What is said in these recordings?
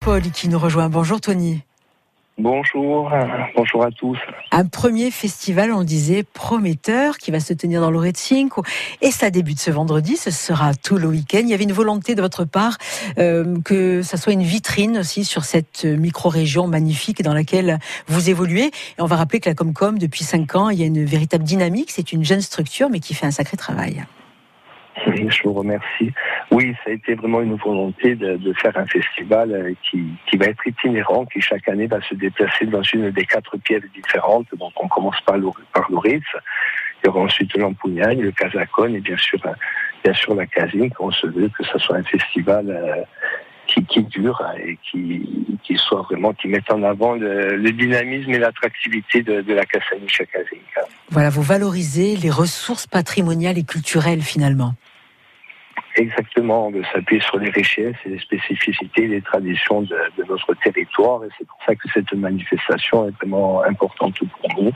Paul qui nous rejoint. Bonjour Tony. Bonjour, bonjour à tous. Un premier festival, on disait, prometteur, qui va se tenir dans Cinco. Et ça débute ce vendredi, ce sera tout le week-end. Il y avait une volonté de votre part euh, que ça soit une vitrine aussi sur cette micro-région magnifique dans laquelle vous évoluez. Et on va rappeler que la Comcom, depuis cinq ans, il y a une véritable dynamique. C'est une jeune structure, mais qui fait un sacré travail. Je vous remercie. Oui, ça a été vraiment une volonté de, faire un festival euh, qui, qui, va être itinérant, qui chaque année va se déplacer dans une des quatre pièces différentes. Donc on commence par, par il y aura ensuite l'Empougnane, le Casacone et bien sûr, euh, bien sûr la Casine. On se veut que ce soit un festival euh, qui, dure et qui, qui soit vraiment, qui mette en avant le, dynamisme et l'attractivité de, la Casaniche Casine. Voilà, vous valorisez les ressources patrimoniales et culturelles finalement. Exactement, veut s'appuyer sur les richesses et les spécificités, les traditions de, de notre territoire. Et c'est pour ça que cette manifestation est vraiment importante pour nous,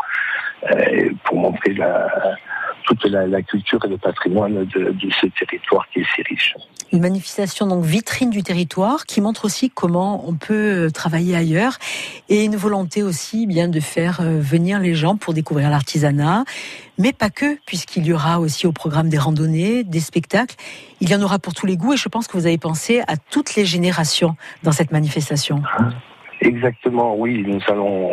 euh, pour montrer la, toute la, la, culture et le patrimoine de, de, ce territoire qui est si riche. Une manifestation donc vitrine du territoire qui montre aussi comment on peut travailler ailleurs et une volonté aussi bien de faire euh, venir les gens pour découvrir l'artisanat, mais pas que, puisqu'il y aura aussi au programme des randonnées, des spectacles. Il y en aura pour tous les goûts et je pense que vous avez pensé à toutes les générations dans cette manifestation. Exactement, oui. Nous allons.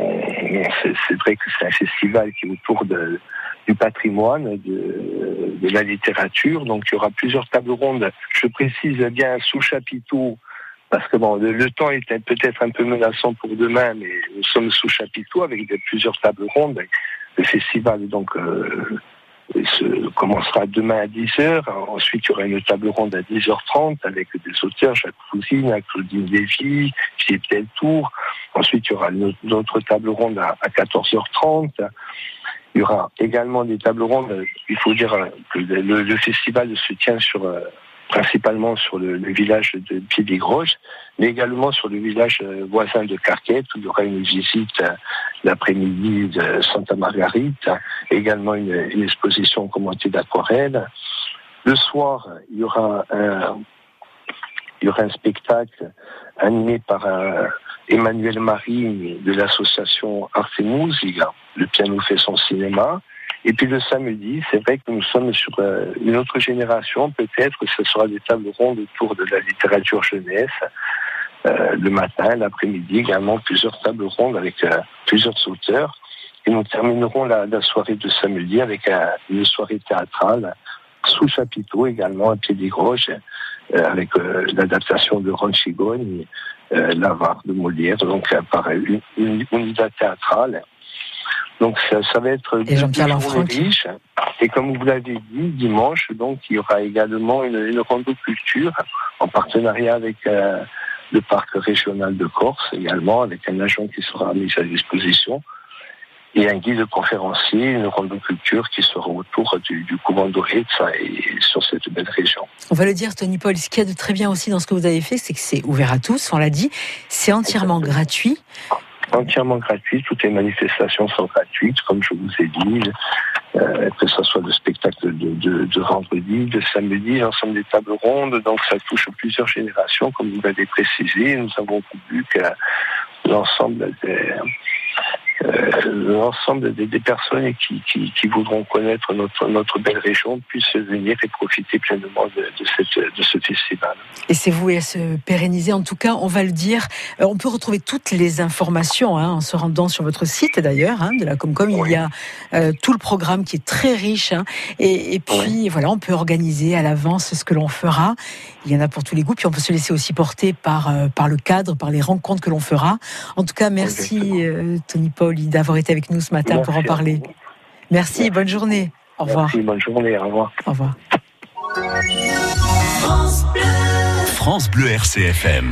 C'est vrai que c'est un festival qui est autour de, du patrimoine, de, de, la littérature. Donc il y aura plusieurs tables rondes. Je précise bien sous chapiteau parce que bon, le, temps est peut-être un peu menaçant pour demain, mais nous sommes sous chapiteau avec plusieurs tables rondes. Le festival donc euh, commencera demain à 10h. Ensuite, il y aura une table ronde à 10h30 avec des auteurs, Jacques Cousine, Claudine Lévy, Philippe Deltour. Ensuite, il y aura une autre table ronde à 14h30. Il y aura également des tables rondes. Il faut dire que le, festival se tient sur principalement sur le, village de Pied-des-Groges, mais également sur le village voisin de Carquette, où il y aura une visite l'après-midi de Santa Margarite, également une, une exposition commentée d'aquarelle. Le soir, il y aura un, il y aura un spectacle animé par un, Emmanuel Marie de l'association Arte Musica. Le piano fait son cinéma. Et puis le samedi, c'est vrai que nous sommes sur une autre génération, peut-être que ce sera des tables rondes autour de la littérature jeunesse. Euh, le matin, l'après-midi, également plusieurs tables rondes avec euh, plusieurs auteurs. Et nous terminerons la, soirée de samedi avec un, une soirée théâtrale sous chapiteau également à pied des euh, avec l'adaptation de Ron Chigogne, l'avare de Molière, donc par une, une unité théâtrale. Donc ça, ça va être et Jean-Pierre riche. Et comme vous l'avez dit, dimanche, donc il y aura également une, une rando culture en partenariat avec euh, le parc régional de Corse également, avec un agent qui sera mis à disposition et un guide conférencier, une rando culture qui sera autour du, du d'Oretza et sur cette belle région. On va le dire, Tony Paul, ce qu'il y a de très bien aussi dans ce que vous avez fait, c'est que c'est ouvert à tous, on l'a dit, c'est entièrement gratuit entièrement gratuit. Toutes les manifestations sont gratuites, comme je vous ai dit, euh, que ce soit le spectacle de, de, de vendredi, de samedi, l'ensemble des tables rondes. Donc ça touche plusieurs générations, comme vous l'avez précisé. Nous avons voulu que l'ensemble des l'ensemble des, des, personnes qui, qui, qui, voudront connaître notre, notre belle région puissent venir et profiter pleinement de, de, cette, de ce festival. Et c'est voué à se pérenniser. En tout cas, on va le dire, euh, on peut retrouver toutes les informations hein, en se rendant sur votre site d'ailleurs, hein, de la Comcom. Oui. Il y a euh, tout le programme qui est très riche. Hein, et, et, puis, oui. voilà, on peut organiser à l'avance ce que l'on fera. Il y en a pour tous les goûts. Puis on peut se laisser aussi porter par, euh, par le cadre, par les rencontres que l'on fera. En tout cas, merci Tony Paul d'avoir été avec nous ce matin Merci pour en parler. Merci, Merci, bonne journée. Au revoir. Merci, bonne journée, au revoir. Au revoir. France Bleu, France Bleu RCFM.